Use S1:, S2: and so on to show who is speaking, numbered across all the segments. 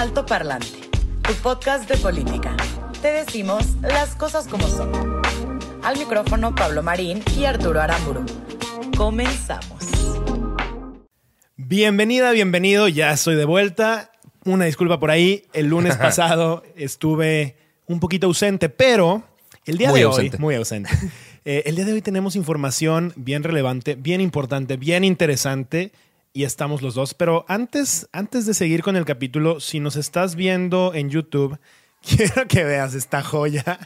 S1: Alto Parlante, tu podcast de política. Te decimos las cosas como son. Al micrófono Pablo Marín y Arturo Aramburu. Comenzamos.
S2: Bienvenida, bienvenido, ya estoy de vuelta. Una disculpa por ahí, el lunes pasado estuve un poquito ausente, pero el día
S3: Muy
S2: de
S3: ausente.
S2: hoy, muy ausente. Eh, el día de hoy tenemos información bien relevante, bien importante, bien interesante y estamos los dos. Pero antes, antes de seguir con el capítulo, si nos estás viendo en YouTube, quiero que veas esta joya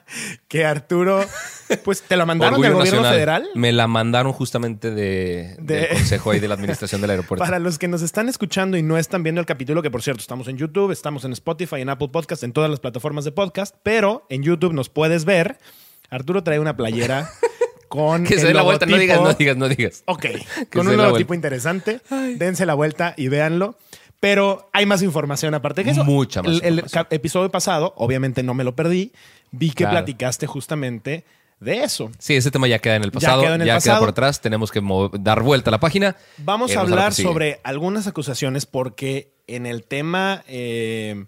S2: que Arturo, pues te la mandaron del gobierno
S3: Nacional.
S2: federal.
S3: Me la mandaron justamente de,
S2: De-
S3: del consejo ahí de la administración del aeropuerto.
S2: Para los que nos están escuchando y no están viendo el capítulo, que por cierto, estamos en YouTube, estamos en Spotify, en Apple Podcast, en todas las plataformas de podcast, pero en YouTube nos puedes ver. Arturo trae una playera con.
S3: que se dé la vuelta, no digas, no digas, no digas.
S2: Ok, con un logotipo interesante. Dense la vuelta y véanlo. Pero hay más información aparte de eso.
S3: Mucha más
S2: El, el episodio pasado, obviamente no me lo perdí, vi que
S3: Claro.
S2: platicaste justamente de eso.
S3: Sí, ese tema ya queda en el pasado, ya,
S2: quedó en el
S3: queda
S2: pasado.
S3: por atrás. Tenemos que dar vuelta a la página.
S2: Vamos
S3: Eh,
S2: a hablar
S3: que
S2: sobre algunas acusaciones porque en el tema eh,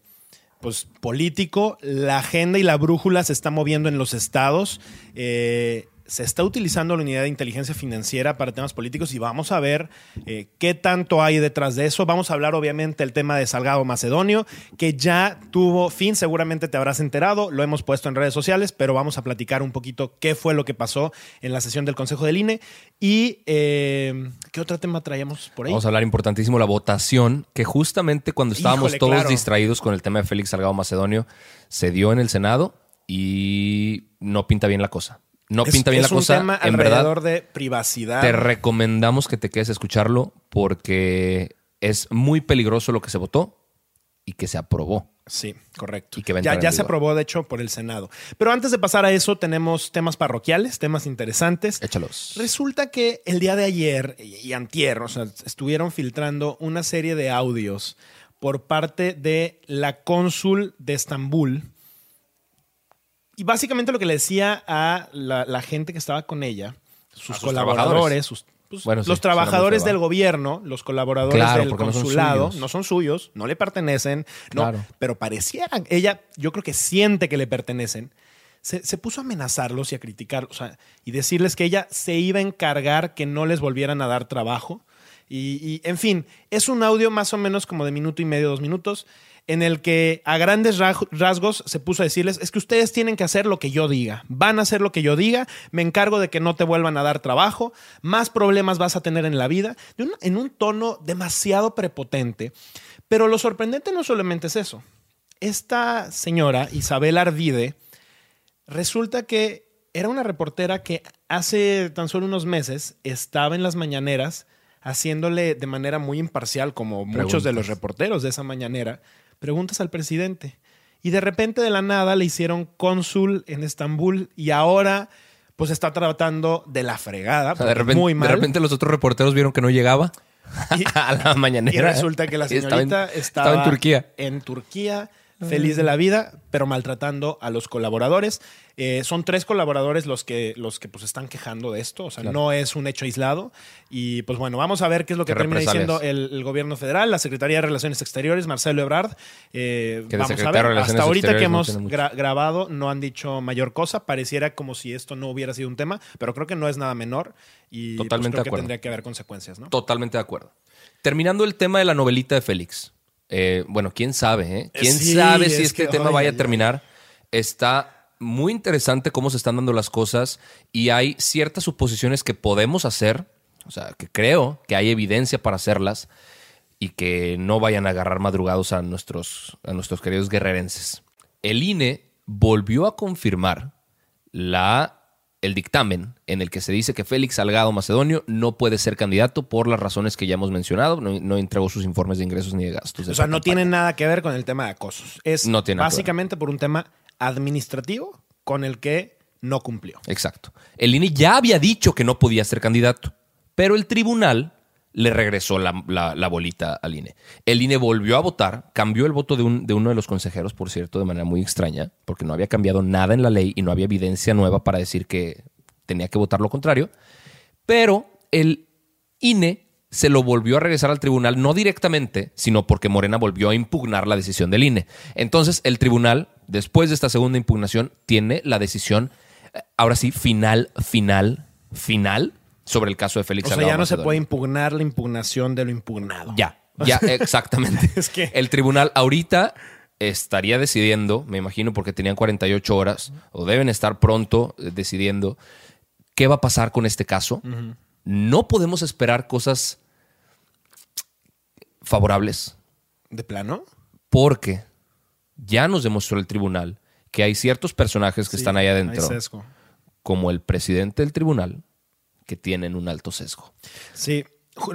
S2: pues, político, la agenda y la brújula se está moviendo en los estados. Eh, se está utilizando la unidad de inteligencia financiera para temas políticos y vamos a ver eh, qué tanto hay detrás de eso. Vamos a hablar obviamente del tema de Salgado Macedonio, que ya tuvo fin, seguramente te habrás enterado, lo hemos puesto en redes sociales, pero vamos a platicar un poquito qué fue lo que pasó en la sesión del Consejo del INE y eh, qué otro tema traíamos por ahí.
S3: Vamos a hablar importantísimo la votación, que justamente cuando estábamos
S2: Híjole,
S3: todos
S2: claro.
S3: distraídos con el tema de Félix Salgado Macedonio, se dio en el Senado y no pinta bien la cosa. No
S2: Es-
S3: pinta bien
S2: es
S3: la
S2: un
S3: cosa.
S2: tema
S3: En verdad,
S2: de privacidad.
S3: te recomendamos que te quedes a escucharlo porque es muy peligroso lo que se votó y que se aprobó.
S2: Sí, correcto.
S3: Y que
S2: ya ya se aprobó, de hecho, por el Senado. Pero antes de pasar a eso, tenemos temas parroquiales, temas interesantes.
S3: Échalos.
S2: Resulta que el día de ayer y y antier, o sea, estuvieron filtrando una serie de audios por parte de la cónsul de Estambul. Y básicamente lo que le decía a la, la gente que estaba con ella, sus,
S3: sus
S2: colaboradores, sus, pues,
S3: Bueno,
S2: los trabajadores del
S3: ¿va?
S2: gobierno, los colaboradores
S3: Claro,
S2: del
S3: porque no son
S2: consulado, no son suyos, no le pertenecen, no,
S3: Claro.
S2: pero parecieran. Ella, yo creo que siente que le pertenecen. Se, se puso a amenazarlos y a criticarlos o sea, y decirles que ella se iba a encargar que no les volvieran a dar trabajo. Y, y, en fin, es un audio más o menos como de minuto y medio, dos minutos, en el que a grandes ra- rasgos se puso a decirles, es que ustedes tienen que hacer lo que yo diga, van a hacer lo que yo diga, me encargo de que no te vuelvan a dar trabajo, más problemas vas a tener en la vida, en un tono demasiado prepotente. Pero lo sorprendente no solamente es eso. Esta señora, Isabel Arvide, resulta que era una reportera que hace tan solo unos meses estaba en las mañaneras haciéndole de manera muy imparcial, como muchos de los reporteros de esa mañanera, preguntas al presidente. Y de repente de la nada le hicieron cónsul en Estambul y ahora pues está tratando de la fregada,
S3: O sea, de, repente,
S2: muy
S3: de
S2: mal.
S3: repente los otros reporteros vieron que no llegaba
S2: Y-
S3: a la mañanera.
S2: Y resulta que la
S3: Y estaba en-
S2: señorita estaba,
S3: estaba en Turquía.
S2: En Turquía, feliz de la vida, pero maltratando a los colaboradores. Eh, son tres colaboradores los que, los que pues están quejando de esto, o sea,
S3: Claro.
S2: no es un hecho aislado. Y pues bueno, vamos a ver qué es lo que termina diciendo el, el gobierno federal, la Secretaría de Relaciones Exteriores, Marcelo Ebrard. Eh, vamos a ver, hasta ahorita que
S3: no
S2: hemos gra- grabado no han dicho mayor cosa, pareciera como si esto no hubiera sido un tema, pero creo que no es nada menor y pues, creo que tendría que haber consecuencias, ¿no?
S3: Totalmente de acuerdo. Terminando el tema de la novelita de Félix. Eh, bueno, quién sabe, ¿eh? ¿Quién
S2: Sí,
S3: sabe si
S2: es
S3: este
S2: que,
S3: tema
S2: ay,
S3: vaya
S2: ay,
S3: a terminar? Está muy interesante cómo se están dando las cosas y hay ciertas suposiciones que podemos hacer, o sea, que creo que hay evidencia para hacerlas y que no vayan a agarrar madrugados a nuestros, a nuestros queridos guerrerenses. El INE volvió a confirmar la el dictamen en el que se dice que Félix Salgado Macedonio no puede ser candidato por las razones que ya hemos mencionado. No, no entregó sus informes de ingresos ni de gastos. de
S2: O sea, no
S3: campaña.
S2: tiene nada que ver con el tema de acosos. Es
S3: No tiene
S2: básicamente por un tema administrativo con el que no cumplió.
S3: Exacto. El INE ya había dicho que no podía ser candidato, pero el tribunal le regresó la, bolita al INE. El INE volvió a votar, cambió el voto de, de uno de los consejeros, por cierto, de manera muy extraña, porque no había cambiado nada en la ley y no había evidencia nueva para decir que tenía que votar lo contrario. Pero el INE se lo volvió a regresar al tribunal, no directamente, sino porque Morena volvió a impugnar la decisión del INE. Entonces, el tribunal, después de esta segunda impugnación, tiene la decisión, eh, ahora sí, final, final, final, sobre el caso de Félix
S2: O sea,
S3: Salgado
S2: ya no se puede impugnar la impugnación de lo impugnado.
S3: Ya, ya, exactamente.
S2: Es que-
S3: El tribunal ahorita estaría decidiendo, me imagino porque tenían 48 horas, o deben estar pronto eh, decidiendo qué va a pasar con este caso. No podemos esperar cosas favorables
S2: ¿De plano?
S3: porque ya nos demostró el tribunal que hay ciertos personajes que
S2: Sí,
S3: están ahí adentro, como el presidente del tribunal, que tienen un alto sesgo.
S2: Sí.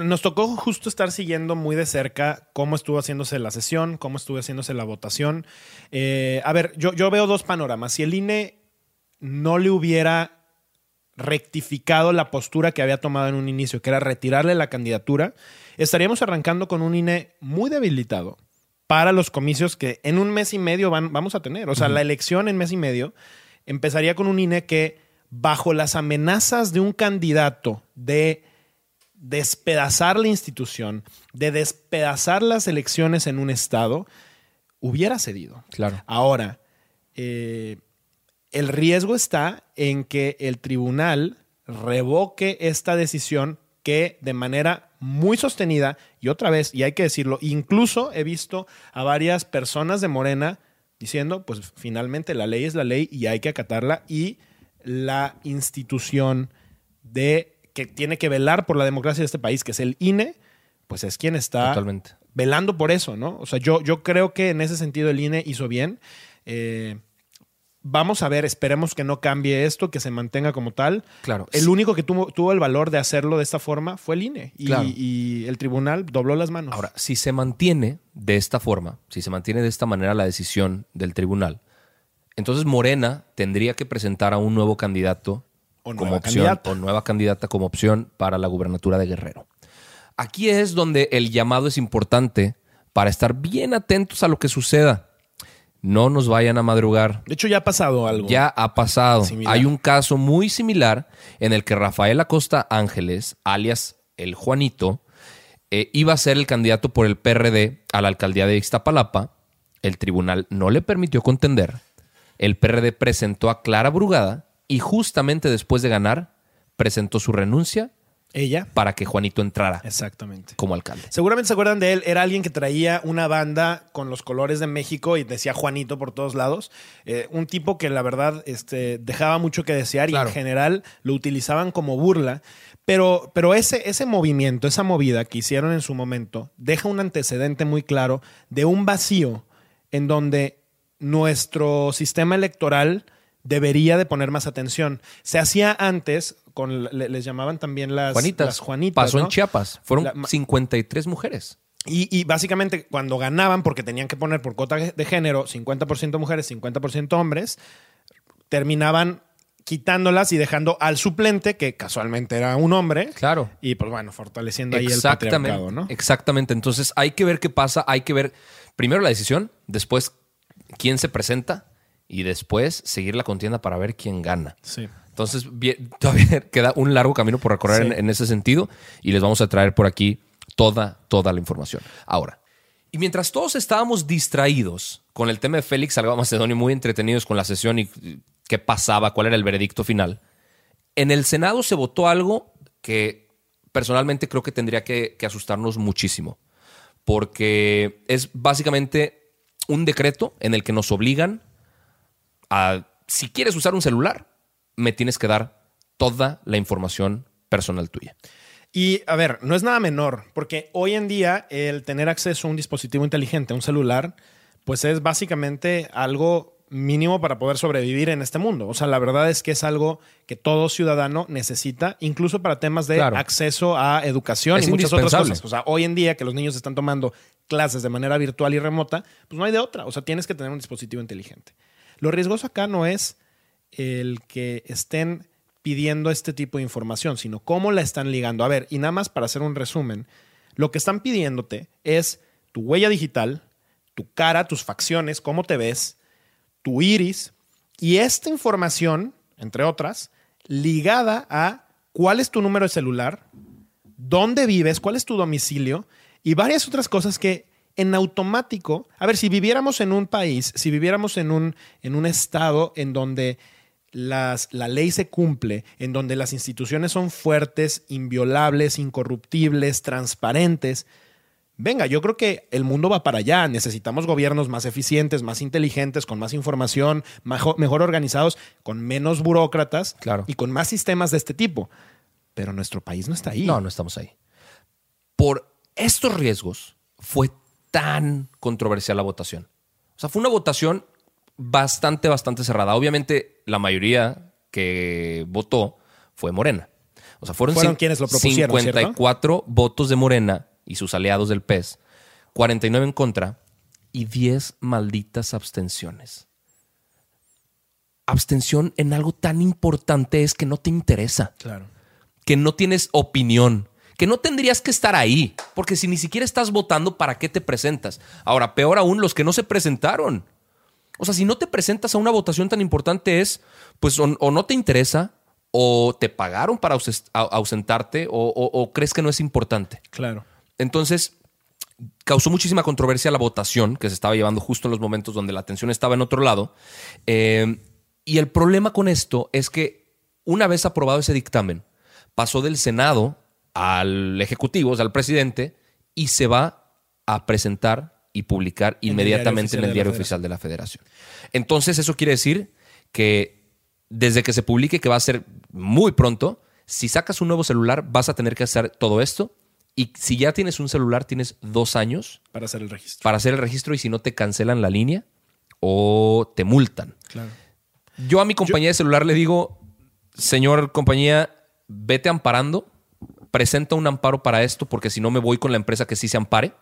S2: Nos tocó justo estar siguiendo muy de cerca cómo estuvo haciéndose la sesión, cómo estuvo haciéndose la votación. Eh, a ver, yo, yo veo dos panoramas. Si el INE no le hubiera rectificado la postura que había tomado en un inicio, que era retirarle la candidatura, estaríamos arrancando con un INE muy debilitado para los comicios que en un mes y medio van, vamos a tener. O sea, la elección en mes y medio empezaría con un INE que, bajo las amenazas de un candidato de despedazar la institución, de despedazar las elecciones en un estado, hubiera cedido.
S3: Claro.
S2: Ahora, eh, el riesgo está en que el tribunal revoque esta decisión que de manera muy sostenida, y otra vez, y hay que decirlo, incluso he visto a varias personas de Morena diciendo, pues finalmente la ley es la ley y hay que acatarla, y la institución de que tiene que velar por la democracia de este país, que es el INE, pues es quien está
S3: Totalmente.
S2: velando por eso, ¿no? O sea, yo, yo creo que en ese sentido el INE hizo bien. Eh, vamos a ver, esperemos que no cambie esto, que se mantenga como tal.
S3: Claro.
S2: El
S3: Sí.
S2: único que tuvo, tuvo el valor de hacerlo de esta forma fue el INE. Y,
S3: Claro.
S2: y el tribunal dobló las manos.
S3: Ahora, si se mantiene de esta forma, si se mantiene de esta manera la decisión del tribunal, entonces Morena tendría que presentar a un nuevo candidato
S2: O
S3: como opción
S2: candidata.
S3: o nueva candidata como opción para la gubernatura de Guerrero. Aquí es donde el llamado es importante para estar bien atentos a lo que suceda. No nos vayan a madrugar.
S2: de hecho, ya ha pasado algo.
S3: Ya ha pasado.
S2: Similar.
S3: Hay un caso muy similar en el que Rafael Acosta Ángeles, alias el Juanito, eh, iba a ser el candidato por el PRD a la alcaldía de Ixtapalapa. El tribunal no le permitió contender. El PRD presentó a Clara Brugada y justamente después de ganar presentó su renuncia
S2: Ella.
S3: para que Juanito entrara
S2: Exactamente.
S3: como alcalde.
S2: Seguramente se acuerdan de él. Era alguien que traía una banda con los colores de México y decía Juanito por todos lados. Eh, un tipo que la verdad este, dejaba mucho que desear y en general lo utilizaban como burla. Pero, pero ese, ese movimiento, esa movida que hicieron en su momento, deja un antecedente muy claro de un vacío en donde nuestro sistema electoral debería de poner más atención. Se hacía antes, con, le- les llamaban también las
S3: Juanitas.
S2: las Juanitas.
S3: Pasó
S2: ¿no?
S3: en Chiapas. Fueron
S2: La-
S3: 53 mujeres.
S2: Y, y básicamente cuando ganaban, porque tenían que poner por cuota de género 50% mujeres, 50% hombres, terminaban quitándolas y dejando al suplente, que casualmente era un hombre.
S3: Claro.
S2: Y pues bueno, fortaleciendo ahí el patriarcado, ¿no?
S3: Exactamente. Entonces hay que ver qué pasa. Hay que ver primero la decisión, después quién se presenta y después seguir la contienda para ver quién gana.
S2: Sí.
S3: Entonces, bien, todavía queda un largo camino por recorrer
S2: Sí.
S3: en, en ese sentido y les vamos a traer por aquí toda, toda la información. Ahora, y mientras todos estábamos distraídos con el tema de Félix Salgado Macedonio, muy entretenidos con la sesión y qué pasaba, cuál era el veredicto final, en el Senado se votó algo que personalmente creo que tendría que, que asustarnos muchísimo, porque es básicamente un decreto en el que nos obligan a, si quieres usar un celular, me tienes que dar toda la información personal tuya.
S2: Y a ver, no es nada menor, porque hoy en día el tener acceso a un dispositivo inteligente, a un celular, pues es básicamente algo mínimo para poder sobrevivir en este mundo. O sea, la verdad es que es algo que todo ciudadano necesita, incluso para temas de
S3: Claro.
S2: acceso a educación
S3: Es
S2: y muchas otras cosas. O sea, hoy en día que los niños están tomando clases de manera virtual y remota, pues no hay de otra. O sea, tienes que tener un dispositivo inteligente. Lo riesgoso acá no es el que estén pidiendo este tipo de información, sino cómo la están ligando. A ver, y nada más para hacer un resumen, lo que están pidiéndote es tu huella digital, tu cara, tus facciones, cómo te ves, tu iris y esta información, entre otras, ligada a cuál es tu número de celular, dónde vives, cuál es tu domicilio y varias otras cosas que en automático, a ver, si viviéramos en un país, si viviéramos en un, en un estado en donde las, la ley se cumple, en donde las instituciones son fuertes, inviolables, incorruptibles, transparentes, venga, yo creo que el mundo va para allá. Necesitamos gobiernos más eficientes, más inteligentes, con más información, mejor organizados, con menos burócratas
S3: Claro.
S2: y con más sistemas de este tipo. Pero nuestro país no está ahí.
S3: No, no estamos ahí. Por estos riesgos fue tan controversial la votación. O sea, fue una votación bastante, bastante cerrada. Obviamente, la mayoría que votó fue Morena. O sea, fueron,
S2: quienes lo propusieron,
S3: 54 votos de Morena y sus aliados del PES, 49 en contra y 10 malditas abstenciones. Abstención en algo tan importante es que no te interesa
S2: Claro.
S3: que no tienes opinión, que no tendrías que estar ahí, porque si ni siquiera estás votando, ¿para qué te presentas? Ahora, peor aún, los que no se presentaron. O sea, si no te presentas a una votación tan importante es, pues, o, o no te interesa, o te pagaron para ausentarte, o, o- o crees que no es importante.
S2: Claro.
S3: Entonces, causó muchísima controversia la votación que se estaba llevando justo en los momentos donde la atención estaba en otro lado. Eh, y el problema con esto es que una vez aprobado ese dictamen, pasó del Senado al Ejecutivo, o sea, al presidente, y se va a presentar y publicar inmediatamente en el Diario Oficial de la Federación. Entonces, eso quiere decir que desde que se publique, que va a ser muy pronto, si sacas un nuevo celular, vas a tener que hacer todo esto. Y si ya tienes un celular, tienes dos años
S2: Para hacer el registro.
S3: para hacer el registro y si no te cancelan la línea o te multan.
S2: Claro.
S3: Yo a mi compañía de celular le digo, señor compañía, vete amparando, presenta un amparo para esto porque si no me voy con la empresa que sí se ampare.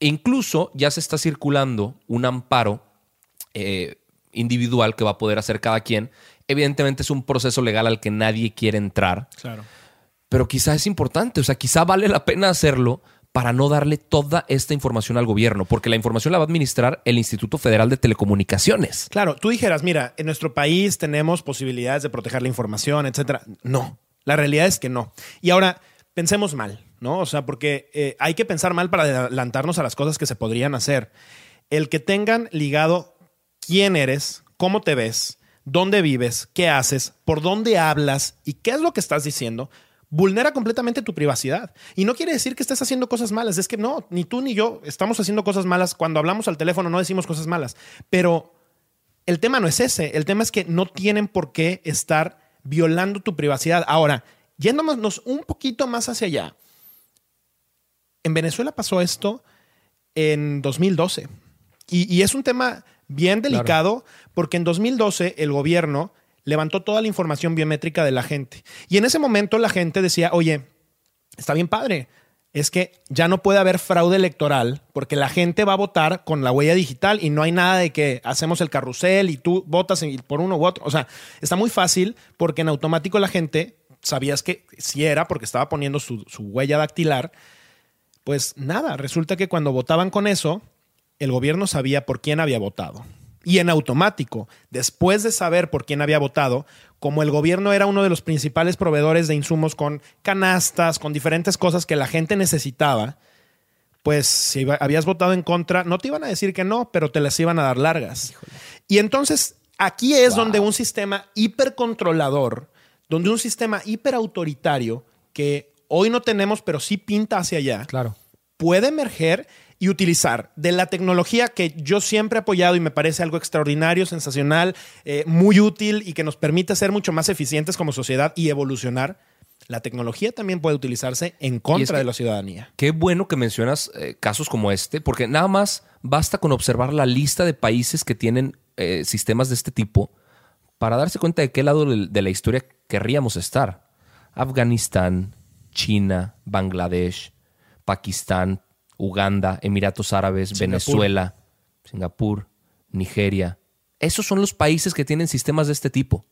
S3: E incluso ya se está circulando un amparo eh, individual que va a poder hacer cada quien. Evidentemente es un proceso legal al que nadie quiere entrar,
S2: Claro.
S3: Pero quizá es importante, o sea, quizá vale la pena hacerlo para no darle toda esta información al gobierno, porque la información la va a administrar el Instituto Federal de Telecomunicaciones.
S2: Claro, tú dijeras, mira, en nuestro país tenemos posibilidades de proteger la información, etcétera. No, la realidad es que no. Y ahora, pensemos mal, ¿no? O sea, porque eh, hay que pensar mal para adelantarnos a las cosas que se podrían hacer. El que tengan ligado quién eres, cómo te ves, dónde vives, qué haces, por dónde hablas y qué es lo que estás diciendo, vulnera completamente tu privacidad. Y no quiere decir que estés haciendo cosas malas, es que no, ni tú ni yo estamos haciendo cosas malas. Cuando hablamos al teléfono no decimos cosas malas, pero el tema no es ese, el tema es que no tienen por qué estar violando tu privacidad. Ahora, yéndonos un poquito más hacia allá, en Venezuela pasó esto en 2012 y, y es un tema bien delicado porque en 2012 el gobierno levantó toda la información biométrica de la gente y en ese momento la gente decía, oye, está bien padre, es que ya no puede haber fraude electoral porque la gente va a votar con la huella digital y no hay nada de que hacemos el carrusel y tú votas por uno u otro. O sea, está muy fácil porque en automático la gente sabías que si era porque estaba poniendo su, su huella dactilar. Pues nada, resulta que cuando votaban con eso, el gobierno sabía por quién había votado. Y en automático, después de saber por quién había votado, como el gobierno era uno de los principales proveedores de insumos con canastas, con diferentes cosas que la gente necesitaba, pues si habías votado en contra, no te iban a decir que no, pero te las iban a dar largas. Y entonces aquí es donde un sistema hipercontrolador, donde un sistema hiperautoritario, que hoy no tenemos, pero sí pinta hacia allá,
S3: Claro.
S2: puede emerger y utilizar de la tecnología que yo siempre he apoyado y me parece algo extraordinario, sensacional, eh, muy útil y que nos permite ser mucho más eficientes como sociedad y evolucionar. La tecnología también puede utilizarse en contra
S3: que-
S2: de la ciudadanía.
S3: Qué bueno que mencionas eh, casos como este, porque nada más basta con observar la lista de países que tienen eh, sistemas de este tipo para darse cuenta de qué lado de la historia querríamos estar. Afganistán, China, Bangladesh, Pakistán, Uganda, Emiratos Árabes,
S2: Singapur.
S3: Venezuela, Singapur, Nigeria. Esos son los países que tienen sistemas de este tipo.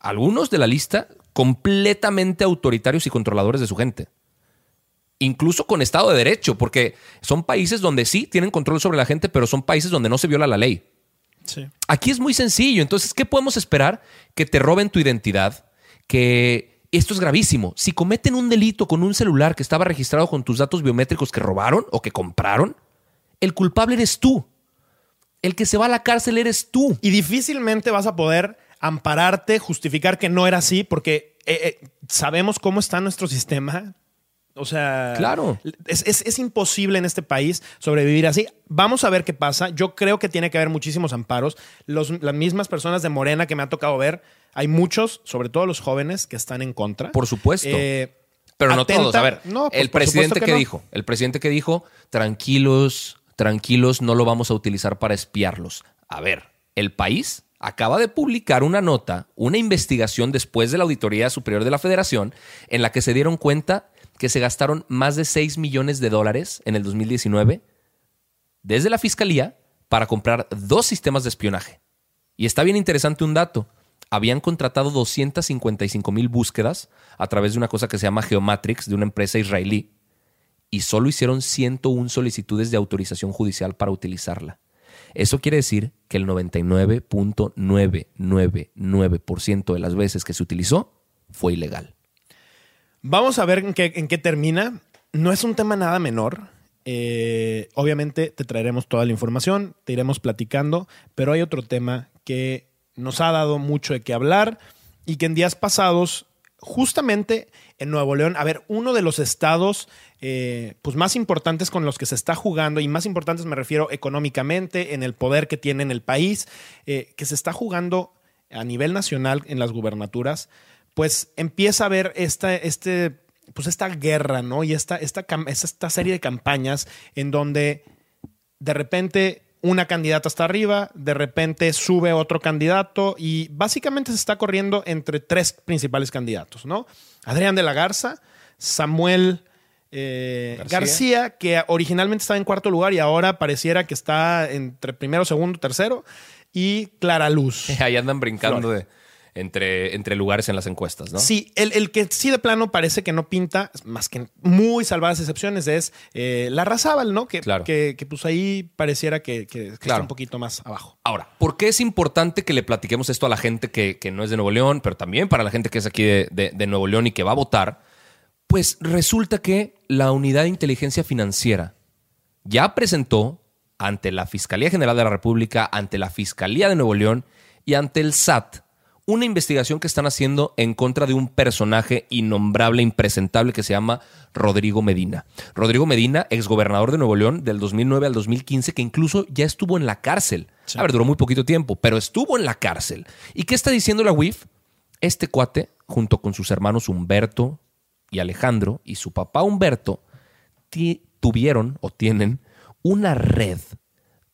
S3: Algunos de la lista completamente autoritarios y controladores de su gente. Incluso con Estado de Derecho, porque son países donde sí tienen control sobre la gente, pero son países donde no se viola la ley.
S2: Sí.
S3: Aquí es muy sencillo. Entonces, ¿qué podemos esperar? Que te roben tu identidad, que esto es gravísimo. Si cometen un delito con un celular que estaba registrado con tus datos biométricos que robaron o que compraron, el culpable eres tú. El que se va a la cárcel eres tú.
S2: Y difícilmente vas a poder ampararte, justificar que no era así, porque eh, eh, sabemos cómo está nuestro sistema. O sea,
S3: Claro.
S2: es, es- es imposible en este país sobrevivir así. Vamos a ver qué pasa. Yo creo que tiene que haber muchísimos amparos. Los- las mismas personas de Morena que me ha tocado ver, hay muchos, sobre todo los jóvenes, que están en contra.
S3: Por supuesto.
S2: Eh,
S3: Pero no todos. A ver,
S2: No, pues,
S3: el presidente que,
S2: no.
S3: dijo, el presidente que dijo, tranquilos, tranquilos, no lo vamos a utilizar para espiarlos. A ver, el país acaba de publicar una nota, una investigación después de la Auditoría Superior de la Federación, en la que se dieron cuenta que se gastaron más de 6 millones de dólares en el 2019 desde la Fiscalía para comprar dos sistemas de espionaje. Y está bien interesante un dato. Habían contratado 255 mil búsquedas a través de una cosa que se llama Geomatrix, de una empresa israelí, y solo hicieron 101 solicitudes de autorización judicial para utilizarla. Eso quiere decir que el 99.999% de las veces que se utilizó fue ilegal.
S2: Vamos a ver en qué, en qué termina. No es un tema nada menor. Eh, obviamente te traeremos toda la información, te iremos platicando, pero hay otro tema que nos ha dado mucho de qué hablar y que en días pasados, justamente en Nuevo León, a ver, uno de los estados eh, pues más importantes con los que se está jugando, y más importantes me refiero económicamente, en el poder que tiene en el país, eh, que se está jugando a nivel nacional en las gubernaturas, pues empieza a haber esta, este, pues esta guerra, ¿no? Y esta, esta, esta serie de campañas en donde de repente una candidata está arriba, de repente sube otro candidato y básicamente se está corriendo entre tres principales candidatos, ¿no? Adrián de la Garza, Samuel eh,
S3: García.
S2: García. que originalmente estaba en cuarto lugar y ahora pareciera que está entre primero, segundo, tercero, y Clara Luz.
S3: Ahí andan brincando de, entre, entre lugares en las encuestas, ¿no?
S2: Sí, el, el que sí de plano parece que no pinta, más que muy salvadas excepciones, es eh, la Razábal, ¿no? Que,
S3: Claro.
S2: que, que, pues ahí pareciera que, que- que está un poquito más abajo.
S3: Ahora, ¿por qué es importante que le platiquemos esto a la gente que, que no es de Nuevo León, pero también para la gente que es aquí de, de- de Nuevo León y que va a votar? Pues resulta que la Unidad de Inteligencia Financiera ya presentó ante la Fiscalía General de la República, ante la Fiscalía de Nuevo León y ante el SAT una investigación que están haciendo en contra de un personaje innombrable, impresentable que se llama Rodrigo Medina. Rodrigo Medina, exgobernador de Nuevo León del 2009 al 2015, que incluso ya estuvo en la cárcel. A ver, duró muy poquito tiempo, pero estuvo en la cárcel. ¿Y qué está diciendo la UIF? Este cuate, junto con sus hermanos Humberto y Alejandro y su papá Humberto, tuvieron o tienen una red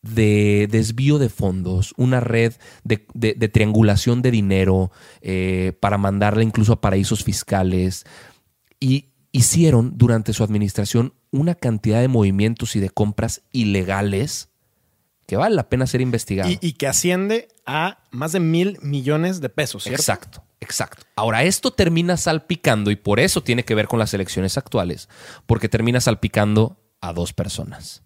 S3: de desvío de fondos, una red de, de- de triangulación de dinero eh, para mandarla incluso a paraísos fiscales. Y hicieron durante su administración una cantidad de movimientos y de compras ilegales que vale la pena ser investigado.
S2: Y, y que asciende a más de mil millones de pesos, ¿cierto?
S3: Exacto, exacto. Ahora, esto termina salpicando y por eso tiene que ver con las elecciones actuales, porque termina salpicando a dos personas.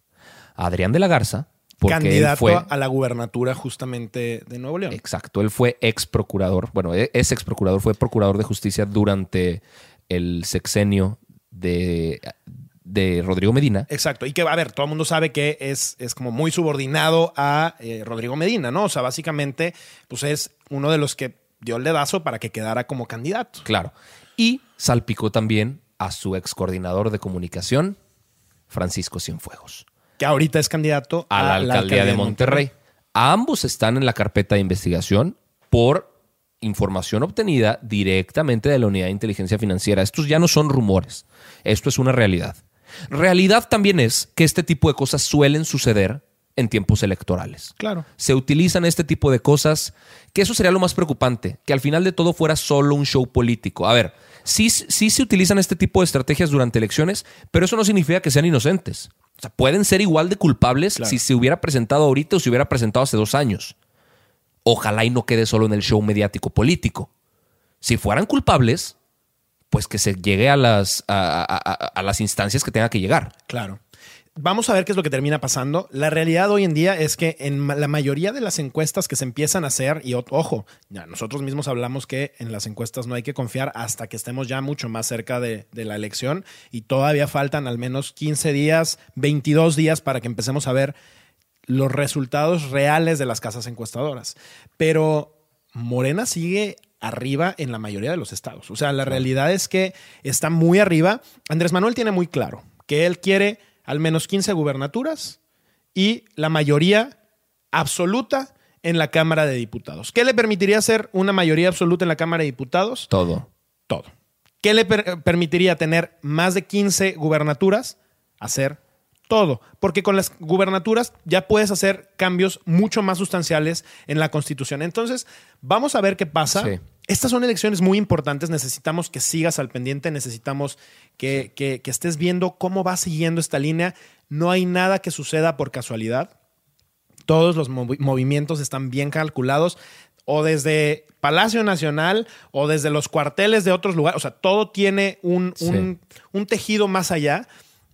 S3: A Adrián de la Garza, porque él
S2: Candidato
S3: fue...
S2: a la gubernatura justamente de Nuevo León.
S3: Exacto, él fue ex procurador, bueno, e- es ex procurador, fue procurador de justicia durante el sexenio de, de Rodrigo Medina.
S2: Exacto. Y que, a ver, todo el mundo sabe que es, es como muy subordinado a eh, Rodrigo Medina, ¿no? O sea, básicamente, pues es uno de los que dio el dedazo para que quedara como candidato.
S3: Claro. Y salpicó también a su ex coordinador de comunicación, Francisco Cienfuegos.
S2: Que ahorita es candidato
S3: a la alcaldía de Monterrey. A ambos están en la carpeta de investigación por información obtenida directamente de la Unidad de Inteligencia Financiera. Estos ya no son rumores, esto es una realidad. Realidad también es que este tipo de cosas suelen suceder en tiempos electorales.
S2: Claro.
S3: Se utilizan este tipo de cosas, que eso sería lo más preocupante, que al final de todo fuera solo un show político. A ver, sí, sí se utilizan este tipo de estrategias durante elecciones, pero eso no significa que sean inocentes. O sea, pueden ser igual de culpables
S2: Claro.
S3: si se hubiera presentado ahorita o se hubiera presentado hace dos años. Ojalá y no quede solo en el show mediático político. Si fueran culpables, pues que se llegue a las, a, a- a- a las instancias que tenga que llegar.
S2: Claro. Vamos a ver qué es lo que termina pasando. La realidad hoy en día es que en la mayoría de las encuestas que se empiezan a hacer, y ojo, ya nosotros mismos hablamos que en las encuestas no hay que confiar hasta que estemos ya mucho más cerca de, de la elección y todavía faltan al menos 15 días, 22 días para que empecemos a ver los resultados reales de las casas encuestadoras. Pero Morena sigue arriba en la mayoría de los estados. O sea, la realidad es que está muy arriba. Andrés Manuel tiene muy claro que él quiere al menos 15 gubernaturas y la mayoría absoluta en la Cámara de Diputados. ¿Qué le permitiría hacer una mayoría absoluta en la Cámara de Diputados?
S3: Todo.
S2: todo. ¿Qué le per- permitiría tener más de 15 gubernaturas? Hacer todo. Porque con las gubernaturas ya puedes hacer cambios mucho más sustanciales en la Constitución. Entonces, vamos a ver qué pasa.
S3: Sí.
S2: Estas son elecciones muy importantes. Necesitamos que sigas al pendiente. Necesitamos que, que- que estés viendo cómo va siguiendo esta línea. No hay nada que suceda por casualidad todos los movi- movimientos están bien calculados, o desde Palacio Nacional o desde los cuarteles de otros lugares. O sea, todo tiene un, un- un tejido más allá.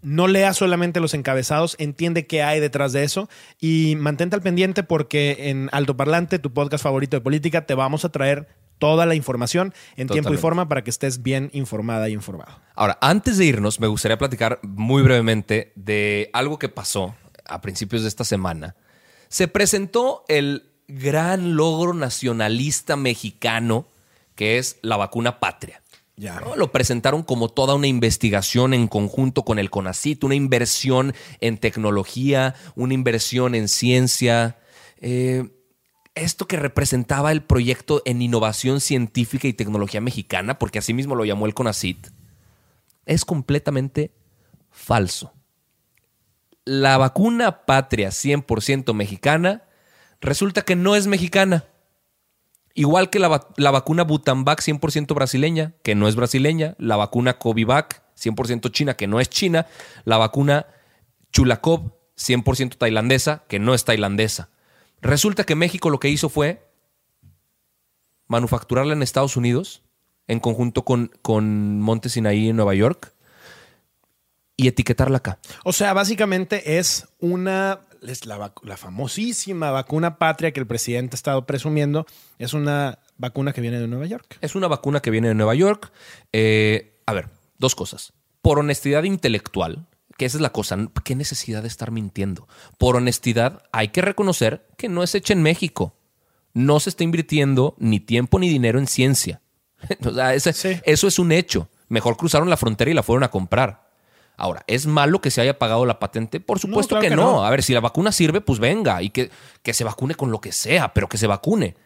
S2: No lea solamente los encabezados, entiende qué hay detrás de eso y mantente al pendiente porque en Altoparlante, tu podcast favorito de política, te vamos a traer toda la información en tiempo y forma para que estés bien informada y informado.
S3: Ahora, antes de irnos, me gustaría platicar muy brevemente de algo que pasó a principios de esta semana. Se presentó el gran logro nacionalista mexicano, que es la vacuna patria.
S2: Ya.
S3: ¿no? Lo presentaron como toda una investigación en conjunto con el CONACIT, una inversión en tecnología, una inversión en ciencia. Eh, esto que representaba el proyecto en innovación científica y tecnología mexicana, porque así mismo lo llamó el CONACIT, es completamente falso. La vacuna patria 100% mexicana resulta que no es mexicana. Igual que la, va- la vacuna Butanvac 100% brasileña, que no es brasileña, la vacuna Covivac 100% china, que no es china, la vacuna Chulakov 100% tailandesa, que no es tailandesa. Resulta que México lo que hizo fue manufacturarla en Estados Unidos, en conjunto con, con Monte Sinaí en Nueva York, y etiquetarla acá.
S2: O sea, básicamente es una, es la, famosísima vacuna patria que el presidente ha estado presumiendo, es una vacuna que viene de Nueva York.
S3: Es una vacuna que viene de Nueva York. Eh, a ver, dos cosas. Por honestidad intelectual, que esa es la cosa, ¿qué necesidad de estar mintiendo? Por honestidad, hay que reconocer que no es hecha en México. No se está invirtiendo ni tiempo ni dinero en ciencia. O sea, ese-
S2: Sí.
S3: eso es un hecho. Mejor cruzaron la frontera y la fueron a comprar. Ahora, ¿es malo que se haya pagado la patente? Por supuesto
S2: claro
S3: que,
S2: que
S3: no.
S2: no.
S3: A ver, si la vacuna sirve, pues venga y que, que se vacune con lo que sea, pero que se vacune.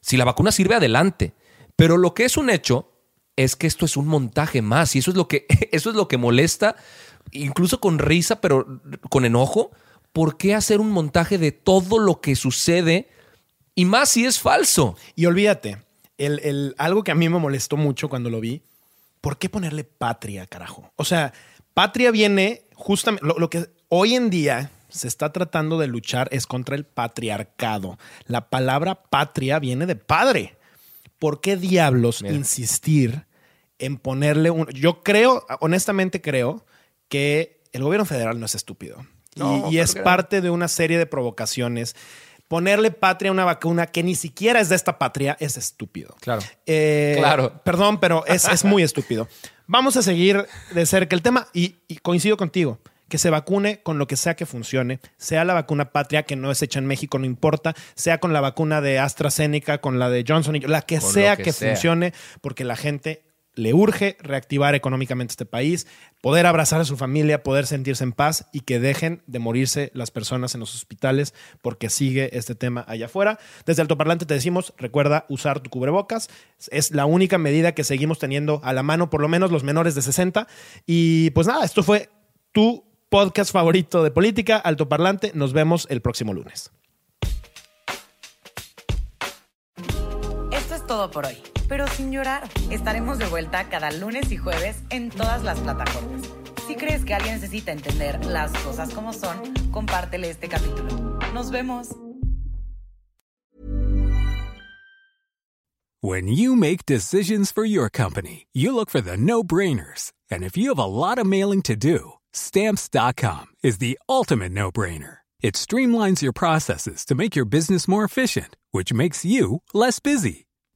S3: Si la vacuna sirve, adelante. Pero lo que es un hecho es que esto es un montaje más y eso es lo que, eso es lo que molesta, incluso con risa, pero con enojo. ¿Por qué hacer un montaje de todo lo que sucede y más si es falso?
S2: Y olvídate, el, el- algo que a mí me molestó mucho cuando lo vi, ¿por qué ponerle patria, carajo? O sea, patria viene justamente, lo, lo que hoy en día se está tratando de luchar es contra el patriarcado. La palabra patria viene de padre. ¿Por qué diablos
S3: Mira.
S2: insistir en ponerle un... Yo creo, honestamente creo, que el gobierno federal no es estúpido. Y-
S3: No,
S2: y, es parte de una serie de provocaciones. Ponerle patria a una vacuna que ni siquiera es de esta patria es estúpido.
S3: Claro.
S2: Eh,
S3: Claro.
S2: Perdón, pero es, es muy estúpido. Vamos a seguir de cerca el tema y, y coincido contigo. Que se vacune con lo que sea que funcione, sea la vacuna patria que no es hecha en México, no importa, sea con la vacuna de AstraZeneca, con la de Johnson, y- la que
S3: Con
S2: sea que,
S3: que sea.
S2: funcione, porque la gente le urge reactivar económicamente este país, poder abrazar a su familia, poder sentirse en paz y que dejen de morirse las personas en los hospitales porque sigue este tema allá afuera. Desde Altoparlante te decimos, recuerda usar tu cubrebocas. Es la única medida que seguimos teniendo a la mano, por lo menos los menores de 60. Y pues nada, esto fue tu podcast favorito de política, Altoparlante. Nos vemos el próximo lunes.
S1: Esto es todo por hoy, pero sin llorar. Estaremos de vuelta cada lunes y jueves en todas las plataformas. Si crees que alguien necesita entender las cosas como son, compártele este capítulo. Nos vemos.
S4: When you make decisions for your company, you look for the no-brainers. And if you have a lot of mailing to do, stamps.com is the ultimate no-brainer. It streamlines your processes to make your business more efficient, which makes you less busy.